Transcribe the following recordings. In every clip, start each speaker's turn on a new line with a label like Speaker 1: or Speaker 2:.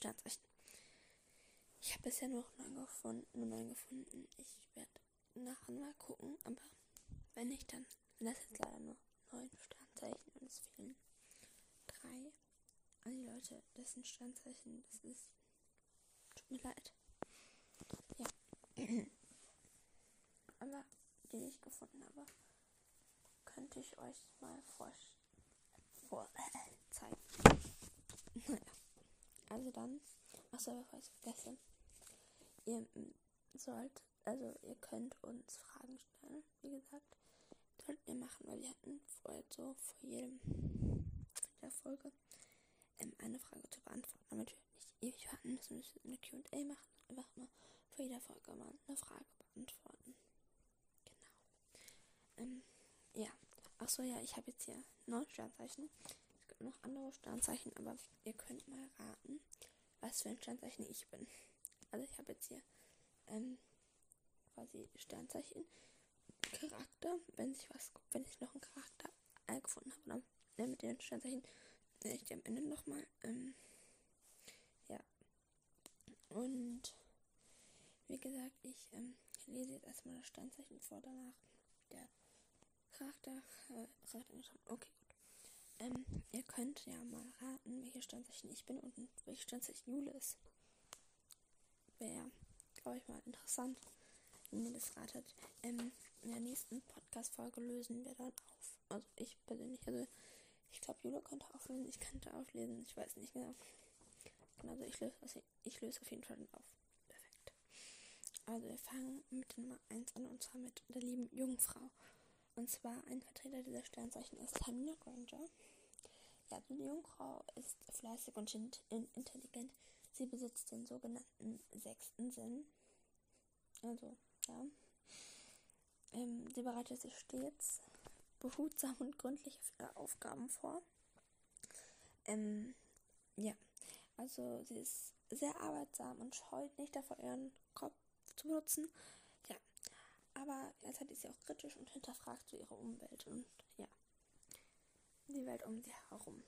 Speaker 1: Sternzeichen. Ich habe bisher noch neun gefunden, neun gefunden. Ich werde nachher mal gucken, aber wenn nicht, dann sind das jetzt leider nur neun Sternzeichen und es fehlen drei. An die Leute, das sind Sternzeichen, das ist. Tut mir leid. Ja. aber die ich gefunden habe, könnte ich euch mal vor, vor äh, zeigen. naja. Also dann, achso, bevor ich es vergesse, ihr sollt, also ihr könnt uns Fragen stellen, wie gesagt. Sollten wir machen, weil wir hatten vorher so vor jedem der Folge ähm, eine Frage zu beantworten, damit wir nicht ewig warten müssen, müssen wir eine QA machen, einfach mal vor jeder Folge mal eine Frage beantworten. Genau. Ähm, ja. Achso, ja, ich habe jetzt hier neun Sternzeichen. Es gibt noch andere Sternzeichen, aber ihr könnt mal raten, was für ein Sternzeichen ich bin. Also ich habe jetzt hier ähm, quasi Sternzeichen, Charakter, wenn ich was, wenn ich noch einen Charakter äh, gefunden habe, dann äh, mit den Sternzeichen nenne ich die am Ende nochmal. Ähm, ja. Und wie gesagt, ich ähm, lese jetzt erstmal das Sternzeichen vor, danach der Charakter. Äh, okay. Ähm, ihr könnt ja mal raten, welche Sternzeichen ich bin und welche Sternzeichen Jule ist. Wäre, glaube ich, mal interessant, wenn ihr das ratet. Ähm, in der nächsten Podcast-Folge lösen wir dann auf. Also ich persönlich, also ich glaube, Jule könnte auflösen, ich könnte auflesen, ich weiß nicht genau. Also ich löse, also ich löse auf jeden Fall auf. Perfekt. Also wir fangen mit Nummer 1 an und zwar mit der lieben Jungfrau. Und zwar ein Vertreter dieser Sternzeichen ist Hermine Granger. Ja, die Jungfrau ist fleißig und intelligent. Sie besitzt den sogenannten sechsten Sinn. Also, ja. Ähm, sie bereitet sich stets behutsam und gründlich auf ihre Aufgaben vor. Ähm, ja, also sie ist sehr arbeitsam und scheut nicht davor, ihren Kopf zu benutzen. Ja, aber gleichzeitig ist sie auch kritisch und hinterfragt so ihre Umwelt und die Welt um sie herum.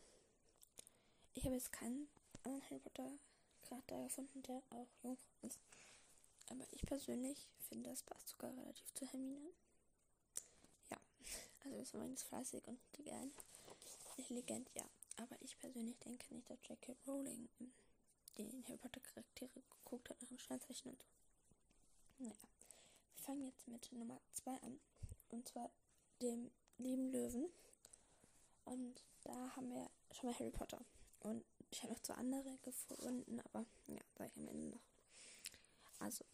Speaker 1: Ich habe jetzt keinen anderen Harry Potter Charakter gefunden, der auch Jungfrau ist. Aber ich persönlich finde, das passt sogar relativ zu Hermine. Ja, also ist ist fleißig und intelligent. Intelligent, ja. Aber ich persönlich denke nicht, dass J.K. Rowling den Harry Potter Charaktere geguckt hat nach dem Sternzeichen und so. Naja. Wir fangen jetzt mit Nummer 2 an. Und zwar dem lieben Löwen. Und da haben wir schon mal Harry Potter. Und ich habe noch zwei andere gefunden, aber ja, sage ich am Ende noch. Also,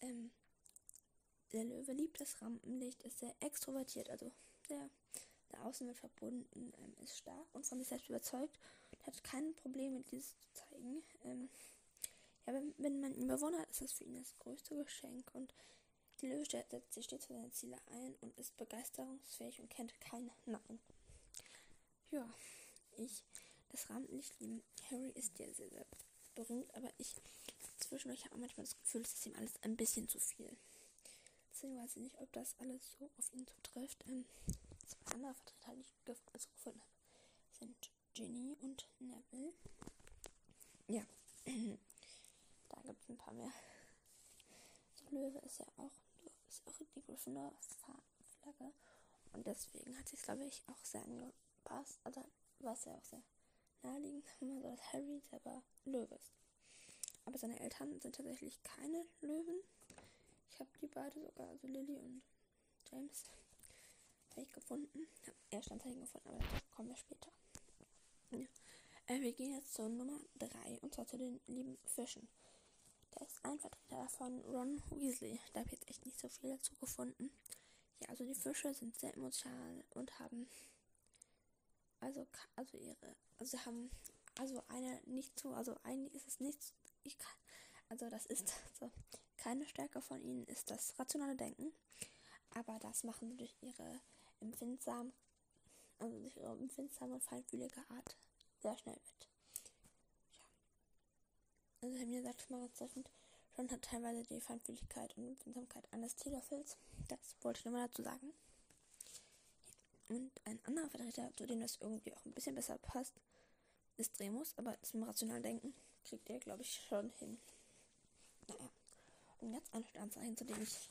Speaker 1: ähm, der Löwe liebt das Rampenlicht, ist sehr extrovertiert, also sehr der Außenwelt verbunden, ähm, ist stark und von sich selbst überzeugt und hat keine Probleme, dieses zu zeigen. Ähm, ja, wenn, wenn man ihn bewundert, ist das für ihn das größte Geschenk und die Löwe setzt sich stets für seine Ziele ein und ist begeisterungsfähig und kennt kein Nein. Ja, ich, das Rampenlicht lieben Harry ist ja sehr, sehr berühmt, aber ich zwischendurch habe manchmal das Gefühl, es ist ihm alles ein bisschen zu viel. Deswegen weiß ich nicht, ob das alles so auf ihn zutrifft. Ähm, zwei andere Vertreter, die ich also gefunden habe, sind Ginny und Neville. Ja, da gibt es ein paar mehr. So Löwe ist ja auch ist auch die Gryffindor-Flagge. Und deswegen hat sich, glaube ich, auch sehr angepasst. Also war es ja auch sehr naheliegend, wenn man so, dass Harry selber Löwe ist. Aber seine Eltern sind tatsächlich keine Löwen. Ich habe die beide sogar, also Lily und James, habe ich gefunden. Habe eher Standzeichen gefunden, aber dazu kommen wir später. Ja. Äh, wir gehen jetzt zur Nummer 3 und zwar zu den lieben Fischen. Da ist ein Vertreter davon, Ron Weasley. Da habe ich jetzt echt nicht so viel dazu gefunden. Ja, also die Fische sind sehr emotional und haben also also ihre also haben also eine nicht so also eigentlich ist es nicht ich kann also das ist so keine Stärke von ihnen ist das rationale Denken, aber das machen sie durch ihre empfindsam also durch ihre empfindsame und feinfühlige Art sehr schnell mit. also Hermine sagt mal ganz treffend, Ron hat teilweise die Feinfühligkeit und Empfindsamkeit eines Teelöffels. Das wollte ich nur mal dazu sagen. Und ein anderer Vertreter, zu dem das irgendwie auch ein bisschen besser passt, ist Remus, aber dem rationalen Denken kriegt er, glaube ich, schon hin. Naja. Und jetzt ein Sternzeichen, zu dem ich,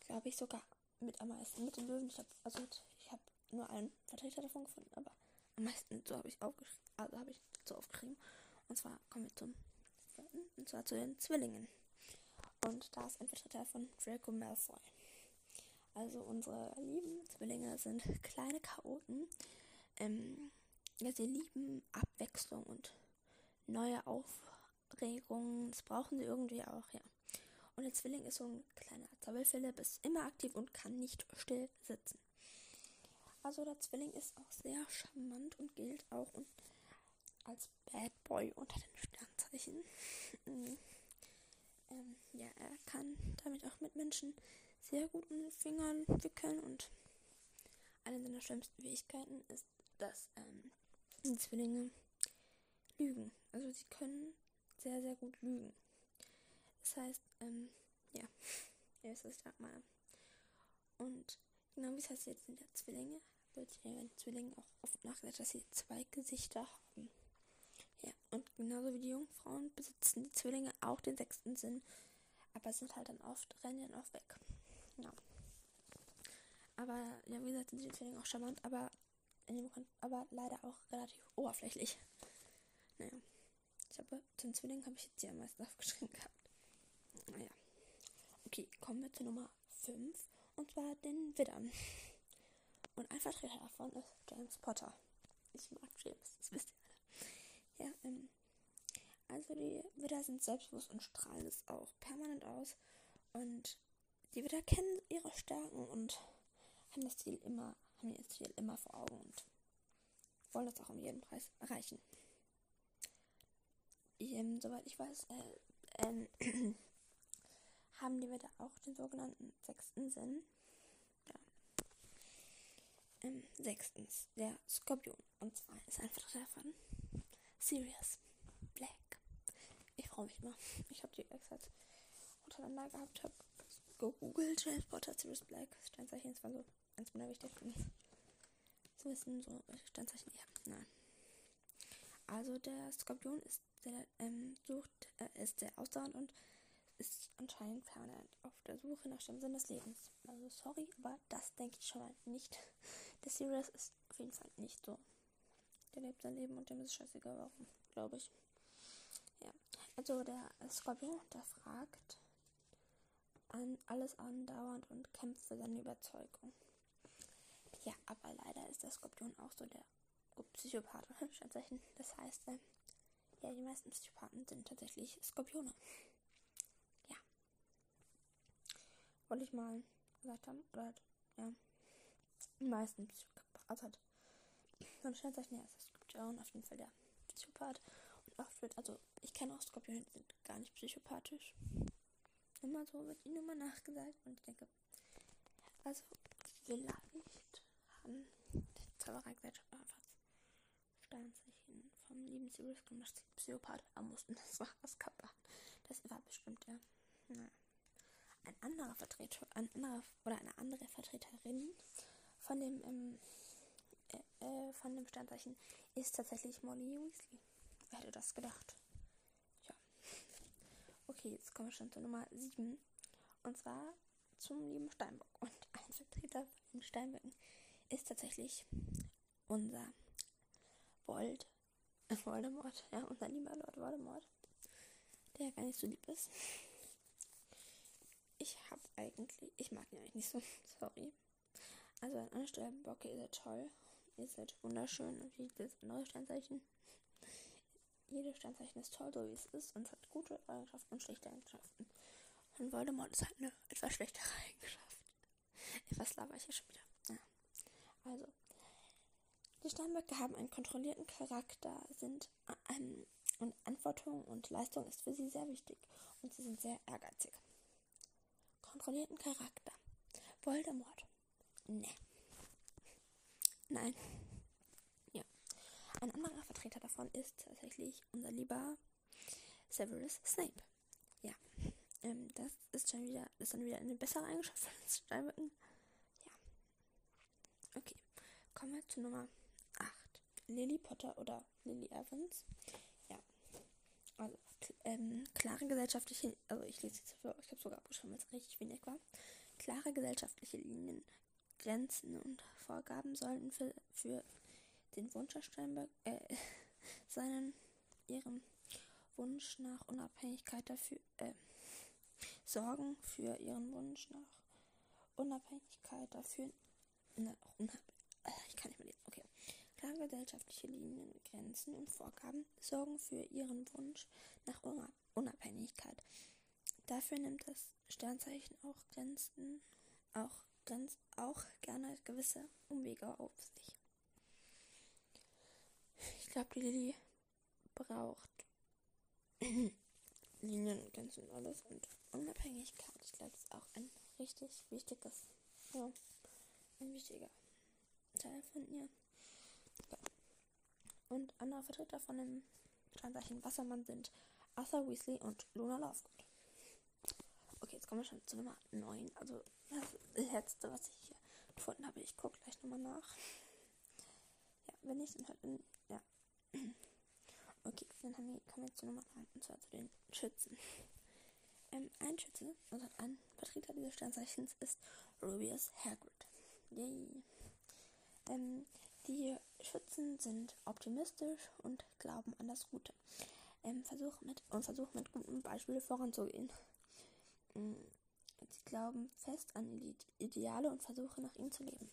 Speaker 1: glaube ich, sogar mit am meisten mit den Löwen. Ich habe also ich habe nur einen Vertreter davon gefunden, aber am meisten so habe ich aufgeschrieben, also habe ich so aufgeschrieben. Und zwar kommen wir zum und zwar zu den Zwillingen. Und da ist ein Vertreter von Draco Malfoy. Also unsere lieben Zwillinge sind kleine Chaoten. Ähm, ja, sie lieben Abwechslung und neue Aufregungen. Das brauchen sie irgendwie auch, ja. Und der Zwilling ist so ein kleiner Zauberphilipp, ist immer aktiv und kann nicht still sitzen. Also der Zwilling ist auch sehr charmant und gilt auch als Bad Boy unter den Sternzeichen. ähm, ja, er kann damit auch mit Menschen sehr gut in den Fingern wickeln und eine seiner schlimmsten Fähigkeiten ist, dass ähm, die Zwillinge lügen. Also sie können sehr, sehr gut lügen. Das heißt, ähm, ja, ihr wisst, was meine. Und genau wie es heißt jetzt sind ja Zwillinge, wird bei den Zwillingen auch oft nachgesagt, dass sie zwei Gesichter haben. Ja, und genauso wie die Jungfrauen besitzen die Zwillinge auch den sechsten Sinn, aber sind halt dann oft, rennen dann auch weg. Ja. Aber, ja, wie gesagt, sind die Zwillinge auch charmant, aber, aber leider auch relativ oberflächlich. Naja. Ich habe, den Zwillingen habe ich jetzt hier am meisten aufgeschrieben gehabt. Naja. Okay, kommen wir zu Nummer 5. Und zwar den Widdern. Und ein Vertreter davon ist James Potter. Ich mag James, das wisst ihr alle. Ja, ähm, also die Widder sind selbstbewusst und strahlen es auch permanent aus. Und die Widder kennen ihre Stärken und haben das Ziel immer, haben ihr Ziel immer vor Augen und wollen das auch um jeden Preis erreichen. Ähm, soweit ich weiß, äh, ähm, haben die Widder auch den sogenannten sechsten Sinn. Ja. Ähm, sechstens, der Skorpion. Und zwar ist ein Vertreter von Sirius Black. Ich freue mich mal. Ich habe die extra untereinander gehabt, habe gegoogelt, James Potter, Sirius Black, Sternzeichen, das war so eins meiner wichtigsten zu wissen, so Sternzeichen, ja, nein. Also der Skorpion ist der, ähm, sucht, äh, ist sehr ausdauernd und ist anscheinend permanent auf der Suche nach dem Sinn des Lebens. Also sorry, aber das denke ich schon mal nicht. Der Sirius ist auf jeden Fall nicht so. Der lebt sein Leben und dem ist scheißegal warum, glaube ich. Ja. Also der Skorpion, der fragt an alles andauernd und kämpft für seine Überzeugung. Ja, aber leider ist der Skorpion auch so der Psychopath. Das heißt, äh, ja, die meisten Psychopathen sind tatsächlich Skorpione. wollte ich mal gesagt haben. Oder halt, ja. Die meisten Psychopath also hat. Man stellt sich, ja, das Skorpion auf jeden Fall der Psychopath. Und oft wird, also ich kenne auch Skorpione, die sind gar nicht psychopathisch. Immer so wird ihnen immer nachgesagt und ich denke, also vielleicht haben die Zauberergesellschaft einfach Sternzeichen vom lieben Sirius das Psychopath am mussten. Das war das Kappa. Das war bestimmt ja. Naja ein anderer Vertreter, ein anderer oder eine andere Vertreterin von dem ähm, äh, äh, von dem Sternzeichen ist tatsächlich Molly Weasley. Wer hätte das gedacht? Okay, jetzt kommen wir schon zur Nummer 7. Und zwar zum lieben Steinbock. Und ein Vertreter von Steinböcken ist tatsächlich unser Vold, äh, Voldemort. Ja, unser lieber Lord Voldemort. Der gar nicht so lieb ist ich habe eigentlich, ich mag ihn eigentlich nicht so, sorry. Also an anderer Stelle, Bocke, ihr seid toll. Ihr seid wunderschön und wie das andere Sternzeichen. Jedes Sternzeichen ist toll, so wie es ist und hat gute Eigenschaften und schlechte Eigenschaften. Und Voldemort ist halt eine etwas schlechtere Eigenschaft. Was laber ich hier schon wieder? Ja. Also, die Steinböcke haben einen kontrollierten Charakter, sind ähm, und Antwortung und Leistung ist für sie sehr wichtig und sie sind sehr ehrgeizig kontrollierten Charakter. Voldemort. Ne. Nein. Ein anderer Vertreter davon ist tatsächlich unser lieber Severus Snape. Ja, ähm, das ist schon wieder, ist dann wieder eine bessere Eigenschaft von Steinböcken. Ja. Okay, kommen wir zu Nummer 8. Lily Potter oder Lily Evans. Ja. Also, ähm, klare gesellschaftliche, also ich lese jetzt für ich habe sogar abgeschrieben, weil es richtig wenig war. Klare gesellschaftliche Linien, Grenzen und Vorgaben sollten für, für den Wunsch Steinberg, äh, seinen, ihrem Wunsch nach Unabhängigkeit dafür, äh, sorgen für ihren Wunsch nach Unabhängigkeit dafür, na, unab, äh, ich kann nicht mehr lesen, okay. Klare gesellschaftliche Linien, Grenzen und Vorgaben sorgen für ihren Wunsch nach Unabhängigkeit. Dafür nimmt das Sternzeichen auch Grenzen, auch, Grenz, auch gerne gewisse Umwege auf sich. Ich glaube, die Lilly braucht Linien, Grenzen und alles und Unabhängigkeit. Ich glaube, das ist auch ein richtig wichtiges, ja, ein wichtiger Teil von ihr. Ja. Und andere Vertreter von dem Sternzeichen Wassermann sind Arthur Weasley und Luna Lovegood. Okay, jetzt kommen wir schon zu Nummer 9. Also das letzte, was ich hier gefunden habe. Ich gucke gleich nochmal nach. Ja, wenn nicht, dann halt in. Okay, dann haben wir, kommen wir zu Nummer 9, und zwar zu den Schützen. Ähm, ein Schütze, also ein Vertreter dieses Sternzeichens ist Rubius Hagrid. Yay. Ähm, die Schützen sind optimistisch und glauben an das Gute. Ähm, versuchen mit, und versuchen mit gutem Beispiel voranzugehen. Ähm, sie glauben fest an die Ideale und versuchen nach ihnen zu leben.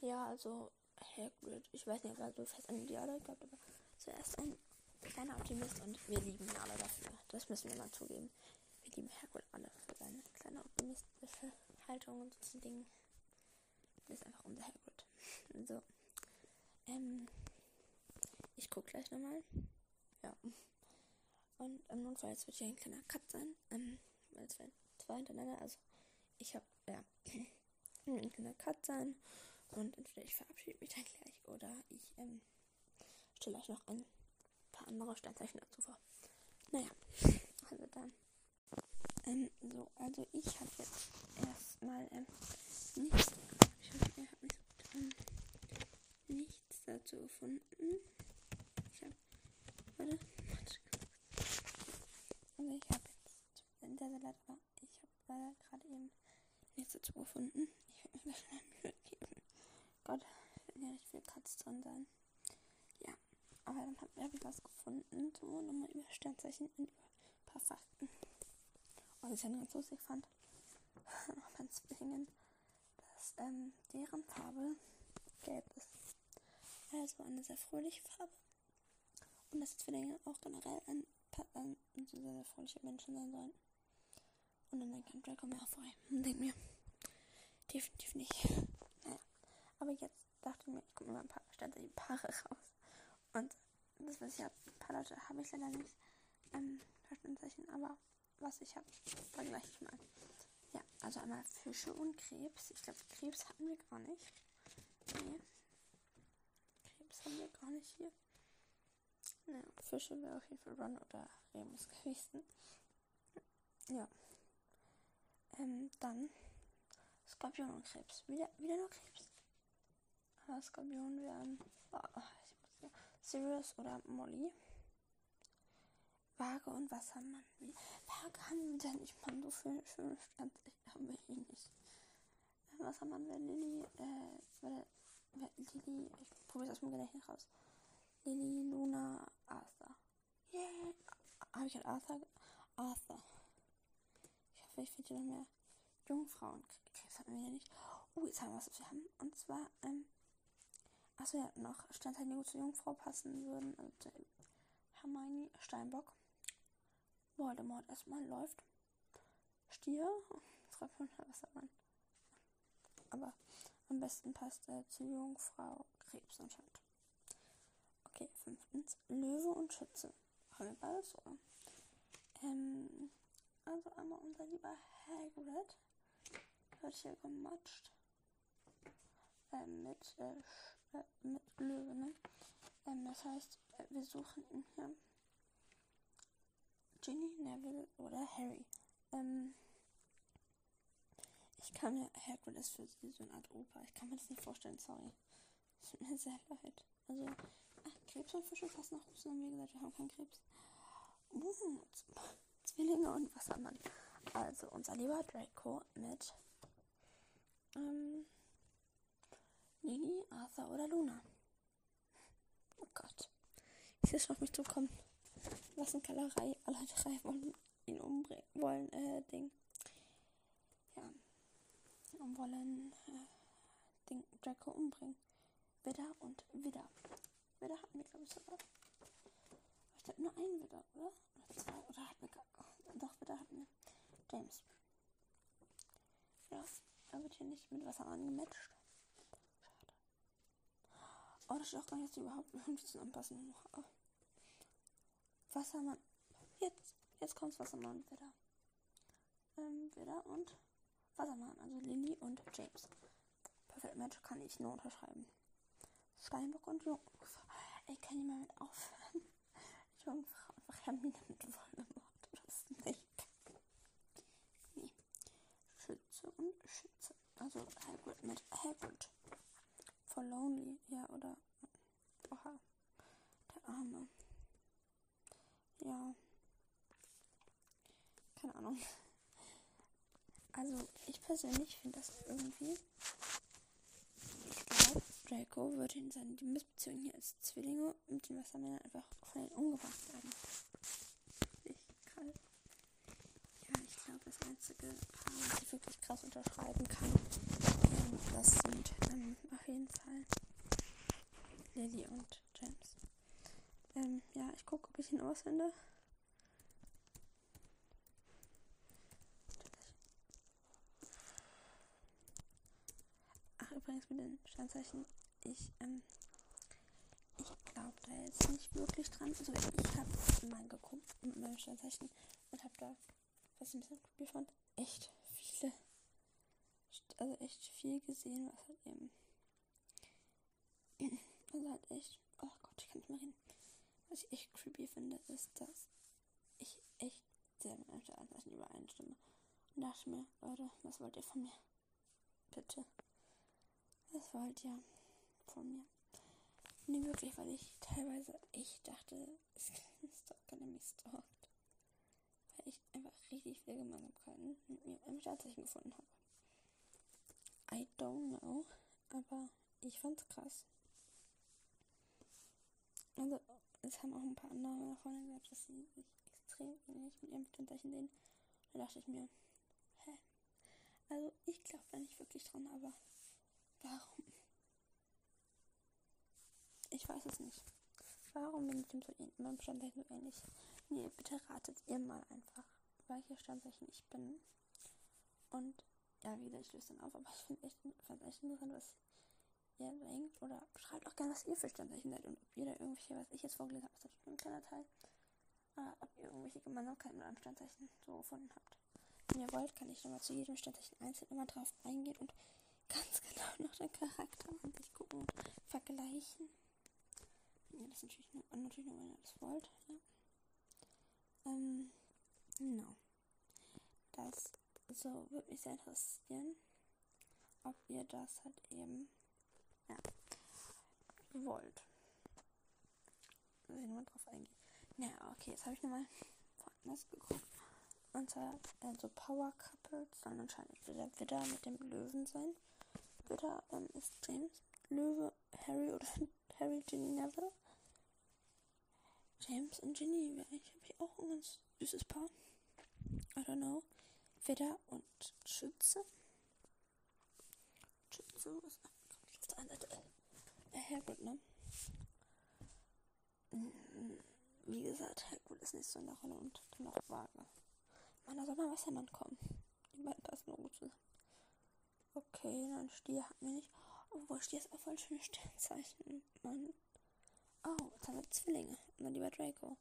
Speaker 1: Ja, also Hagrid, ich weiß nicht, ob er so fest an Ideale glaubt, aber zuerst ein kleiner Optimist und wir lieben ihn alle dafür. Das müssen wir mal zugeben. Wir lieben Hagrid alle für seine kleine optimistische Haltung und so Dinge. Das ist einfach unser Hagrid. So. Ähm, ich gucke gleich nochmal. Ja. Und im Notfall jetzt wird hier ein kleiner Cut sein. Ähm, weil es werden zwei hintereinander. Also ich habe, ja, ein kleiner Cut sein. Und entweder ich verabschiede mich dann gleich oder ich ähm, stelle euch noch ein paar andere Sternzeichen dazu vor. Naja, also dann. Ähm, so, also ich habe jetzt erstmal ähm, nichts, ich hab, ich hab nicht, ähm, nichts dazu gefunden. Ich habe, warte. Also ich habe jetzt der Salat, aber ich habe leider gerade eben nichts dazu gefunden. Ich werde mir gleich mal Mühe geben. Gott, wird ja nicht viel Katz drin sein. Aber dann habe ich was gefunden, so nochmal über Sternzeichen und über ein paar Fakten. Was ich dann ganz lustig fand, beim Zwillingen, dass ähm, deren Farbe gelb ist. Also eine sehr fröhliche Farbe. Und dass Zwillinge auch generell ein, ein, ein sehr, sehr fröhliche Menschen sein sollen. Und dann denkt Draco Malfoy und denkt mir, definitiv nicht. Aber jetzt dachte ich mir, ich gucke mir mal ein paar Sternzeichen Paare raus. Und das, was ich habe, ein paar Leute habe ich leider nicht. Ähm, Verstandszeichen, aber was ich habe, vergleiche ich mal. Ja, also einmal Fische und Krebs. Ich glaube, Krebs hatten wir gar nicht. Nee. Krebs haben wir gar nicht hier. Naja, Fische wäre auf jeden Fall Ron oder Remus gewesen. Ja. Ähm, dann Skorpion und Krebs. Wieder, wieder nur Krebs. Skorpion wären. Oh, Sirius oder Molly. Waage und Wassermann. Waage haben wir denn nicht mal so viel schöne Stand. Haben wir hier nicht. Wassermann wäre Lilly. Äh, wär, wär Lilly. Ich probiere es aus dem Gedächtnis raus. Lilly, Luna, Arthur. Yeah. Habe ich halt Arthur? Arthur. Ich hoffe, ich finde noch mehr Jungfrauen. Krebs hatten wir ja nicht. Oh, jetzt haben wir was, was wir haben. Und zwar, ähm, Achso, ja, noch Sternzeichen, die gut zur Jungfrau passen würden. Also Hermione, Steinbock. Voldemort erstmal läuft. Stier. Was sagt man? Aber am besten passt er zur Jungfrau Krebs anscheinend. Okay, fünftens. Löwe und Schütze. Haben wir beides, oder? Ähm, also einmal unser lieber Hagrid. Wird hier gematscht. Ähm, mit äh, äh, mit Löwe, ne? Ähm, das heißt, äh, wir suchen hier Ginny, Neville oder Harry. Ähm, ich kann mir, Hagrid ist für sie so eine Art Opa. Ich kann mir das nicht vorstellen, sorry. Es tut mir sehr leid. Also, ach, Krebs und Fische passen nach Russen. Wie gesagt, wir haben keinen Krebs. Uh, Zwillinge und Wassermann. Also, unser lieber Draco mit ähm, Lily, Arthur oder Luna. Oh Gott. Ich sehe schon auf mich zukommen. Was eine Kellerei. Alle drei wollen ihn umbringen. Wollen, äh, Ding. Ja. Und wollen, äh, Ding, Draco umbringen. Widder und Widder. Widder hatten wir, glaube ich, sogar. Ich glaube nur einen Widder, oder? Oder zwei, oder hatten wir gar. Doch, Widder hatten wir. James. Ja, er wird hier nicht mit Wasser angematcht. Oh, das ist auch gar nicht, dass die überhaupt irgendwie zusammenpassen. Oh. Wassermann. Jetzt, jetzt kommt's Wassermann und Widder. Ähm, Widder und Wassermann, also Lily und James. Perfect Match kann ich nur unterschreiben. Steinbock und Jungfrau. Ey, kann jemand mit aufhören? Jungfrau einfach Hermine mit Voldemort. Das nicht. Nee. Schütze und Schütze. Also Hagrid mit Hagrid. For Lonely, ja, oder. Oha. Der Arme. Ja. Keine Ahnung. Also, ich persönlich finde das irgendwie. Ich glaube, Draco würde in seiner Liebesbeziehung hier als Zwillinge mit den Wassermännern einfach ihnen umgebracht werden. Ich kalt. Ja, ich glaube, das einzige Paar, was ich wirklich krass unterschreiben kann, das sind ähm, auf jeden Fall Lily und James. Ähm, ja, ich gucke, ob ich ihn ausfinde. Ach, übrigens mit den Sternzeichen. Ich, ähm, ich glaube da jetzt nicht wirklich dran. Also ich habe mal geguckt mit meinem Sternzeichen und habe da, was ich ein bisschen creepy fand, echt viele, also echt viel gesehen, was halt eben, also halt echt, oh Gott, ich kann nicht mehr reden. Was ich echt creepy finde, ist, dass ich echt sehr mit einem Sternzeichen übereinstimme. Und dachte mir, Leute, was wollt ihr von mir? Bitte. Was wollt ihr von mir? Nee, wirklich, weil ich teilweise echt dachte, es keiner mich stalkt. Weil ich einfach richtig viele Gemeinsamkeiten mit mir im Sternzeichen gefunden habe. I don't know, aber ich fand's krass. Also, es haben auch ein paar andere meiner Freunde gesagt, dass sie sich extrem ähnlich mit ihrem Sternzeichen sehen. Da dachte ich mir, hä? Also, ich glaube da nicht wirklich dran, aber warum? Ich weiß es nicht. Warum bin ich dem so in meinem Sternzeichen so ähnlich? Nee, bitte ratet ihr mal einfach, welches Sternzeichen ich bin. Und ja, wie gesagt, ich löse dann auf, aber ich finde echt, fand echt interessant, was ihr denkt. Oder schreibt auch gerne, was ihr für Sternzeichen seid und ob ihr da irgendwelche, was ich jetzt vorgelesen habe, ist natürlich nur ein kleiner Teil. Äh, ob ihr irgendwelche Gemeinsamkeiten mit einem Sternzeichen so gefunden habt. Wenn ihr wollt, kann ich nochmal zu jedem Sternzeichen einzeln immer drauf eingehen und ganz genau nach dem Charakter an sich gucken und vergleichen. Ja, das natürlich nur, natürlich nur, wenn ihr das wollt. Ja. Ähm, genau. Das so würde mich sehr interessieren, ob ihr das halt eben ja, wollt. Muss ich nochmal drauf eingehen. Naja, okay, jetzt habe ich nochmal woanders geguckt. Und zwar, also Power Couples sollen anscheinend wieder Widder mit dem Löwen sein. Widder ähm, ist James, Löwe, Harry oder Harry, Ginny, Neville. James und Ginny wäre eigentlich auch ein ganz süßes Paar. I don't know. Widder und Schütze. Schütze ist auf der einen Seite äh, Hagrid, ne? Wie gesagt, Hagrid ist nicht so in der Rolle und dann auch vage. Man, da soll mal Wassermann kommen. Die beiden passen nur gut zusammen. Okay, dann Stier hatten wir nicht. Obwohl, Stier ist auch voll schönes Sternzeichen. Mann. Oh, jetzt haben wir Zwillinge. Und dann lieber Draco.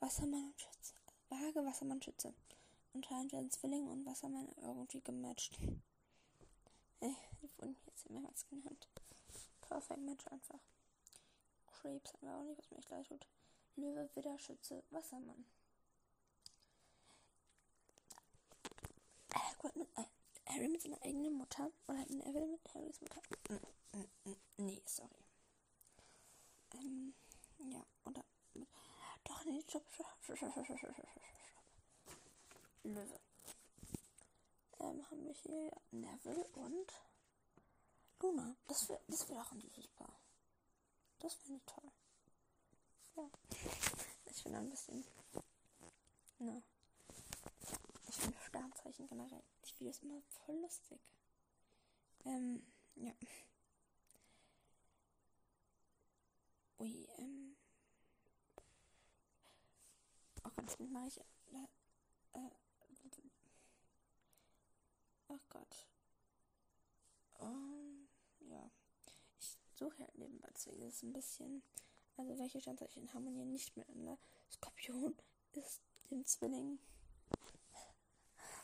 Speaker 1: Wassermann und Schütze. Vage Wassermann Schütze. Anscheinend werden Zwillinge und Wassermann irgendwie gematcht. Ey, die wurden jetzt mehrmals genannt. Perfect Match einfach. Krebs haben wir auch nicht, was mir echt leid tut. Löwe, Widder, Schütze, Wassermann. Äh, Hagrid mit, äh, Harry mit seiner eigenen Mutter oder halt Neville mit Harrys Mutter. Mm, mm, mm, nee, sorry. Ähm, ja, oder mit, doch, nee, stopp, stopp, stopp, stopp, stopp, stopp, stopp. Löwe. Ähm, haben wir hier Neville und Luna. Das wäre das wär auch ein süßes Paar. Das finde ich toll. Ja. Ich finde ein bisschen. Na. Ich finde Sternzeichen generell. Ich finde das immer voll lustig. Ähm, ja. Ui, ähm. Gott, das mache ich. Äh, äh, ach Gott. Um, ja. Ich suche halt nebenbei, deswegen ist ein bisschen. Also, welche Sternzeichen harmonieren nicht miteinander? Skorpion ist im Zwilling.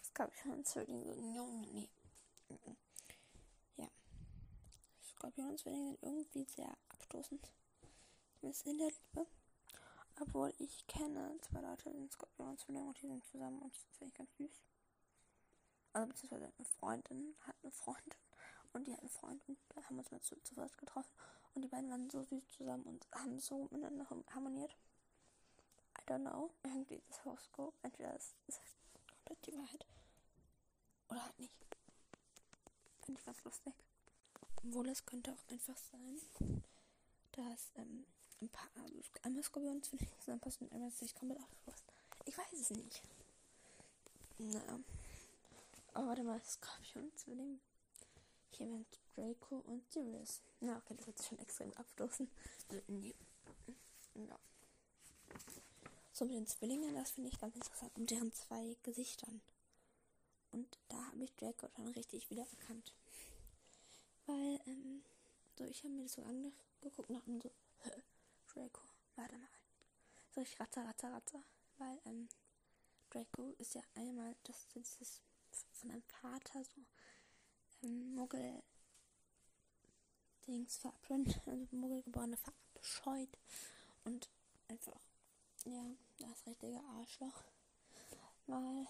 Speaker 1: Skorpion und Zwilling sind. Nee. Ja. Skorpion und Zwilling sind irgendwie sehr abstoßend. Zumindest in der Liebe. Obwohl ich kenne zwei Leute, die sind Skorpion und Zwilling und die sind zusammen und das finde ich ganz süß. Also beziehungsweise eine Freundin hat eine Freundin und die hat einen Freund und da haben wir uns mal zu, zu first getroffen und die beiden waren so süß zusammen und haben so miteinander harmoniert. I don't know. Irgendwie das Horoskop. Entweder ist es komplett die Wahrheit oder halt nicht. Finde ich ganz lustig. Obwohl es könnte auch einfach sein, dass ähm, ein paar also einmal Skorpion Zwillinge zusammenpassen und einmal sich komplett ausgeschlossen. Ich weiß es nicht. Naja. Aber warte mal, Skorpion Zwilling. Hier wären Draco und Sirius. Na, okay, das wird schon extrem abstoßen. Nee. Ja. So mit den Zwillingen, das finde ich ganz interessant. Und deren zwei Gesichtern. Und da habe ich Draco schon richtig wieder erkannt. Weil, ähm, so, ich habe mir das so angeguckt nach und so, Draco, warte mal. So, ich ratze, ratze, ratze. Weil, ähm, Draco ist ja einmal das, das von einem Vater so ähm, Muggel Dings verbrannt, also Muggelgeborene verabscheut und einfach, ja, das richtige Arschloch. Mal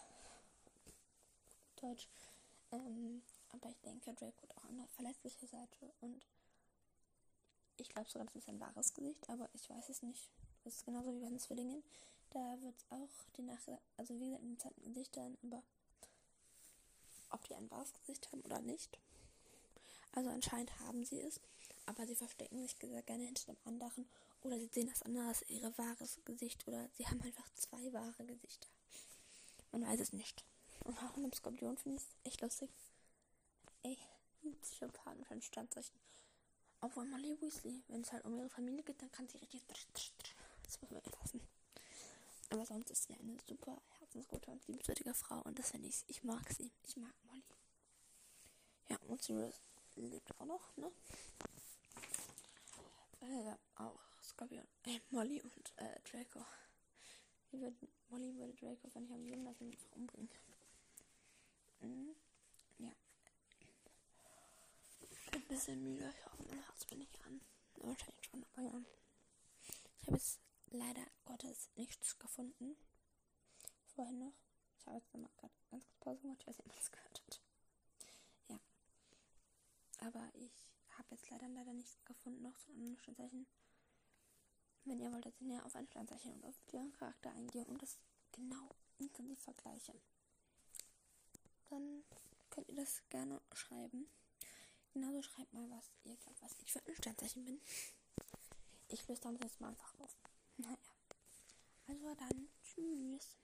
Speaker 1: Deutsch. Ähm, aber ich denke, Drake wird auch an der verletzlichen Seite und ich glaube sogar, das ist ein wahres Gesicht, aber ich weiß es nicht. Das ist genauso wie bei den Zwillingen. Da wird es auch die Nach also wie gesagt, zweiten Gesichtern, aber ob die ein wahres Gesicht haben oder nicht. Also anscheinend haben sie es, aber sie verstecken sich sehr gerne hinter dem anderen oder sie sehen das andere als ihr wahres Gesicht oder sie haben einfach zwei wahre Gesichter. Man weiß es nicht. Und auch in einem Skorpion finde ich es echt lustig. Ey, Psychopathen für ein Standzeichen. Obwohl Molly Weasley, wenn es halt um ihre Familie geht, dann kann sie richtig. Das muss man erfassen. Aber sonst ist sie eine super herzensgute und liebenswürdige Frau und das finde ich, ich mag sie. Ich mag Molly. Ja, und Sirius lebt auch noch, ne? Äh, auch Scorpion, äh, Molly und äh, Draco. Die würden, Molly würde Draco, wenn ich am Leben lassen, einfach umbringen. Mhm. Ja. Ich bin ein bisschen müde. Ich hoffe, mein Herz bin ich an. Wahrscheinlich schon, aber ja. Ich habe jetzt leider Gottes nichts gefunden. Vorhin noch. Ich habe jetzt nochmal gerade ganz kurz Pause gemacht. Ich weiß nicht, ob man das gehört hat. Ja. Aber ich habe jetzt leider leider nichts gefunden noch zu anderen Sternzeichen. Wenn ihr wollt, ich näher auf ein Sternzeichen und auf ihren Charakter eingehe und das genau intensiv vergleiche, dann könnt ihr das gerne schreiben. Genauso schreibt mal, was ihr glaubt, was ich für ein Sternzeichen bin. Ich löse dann jetzt mal einfach auf. Naja. Also dann, tschüss.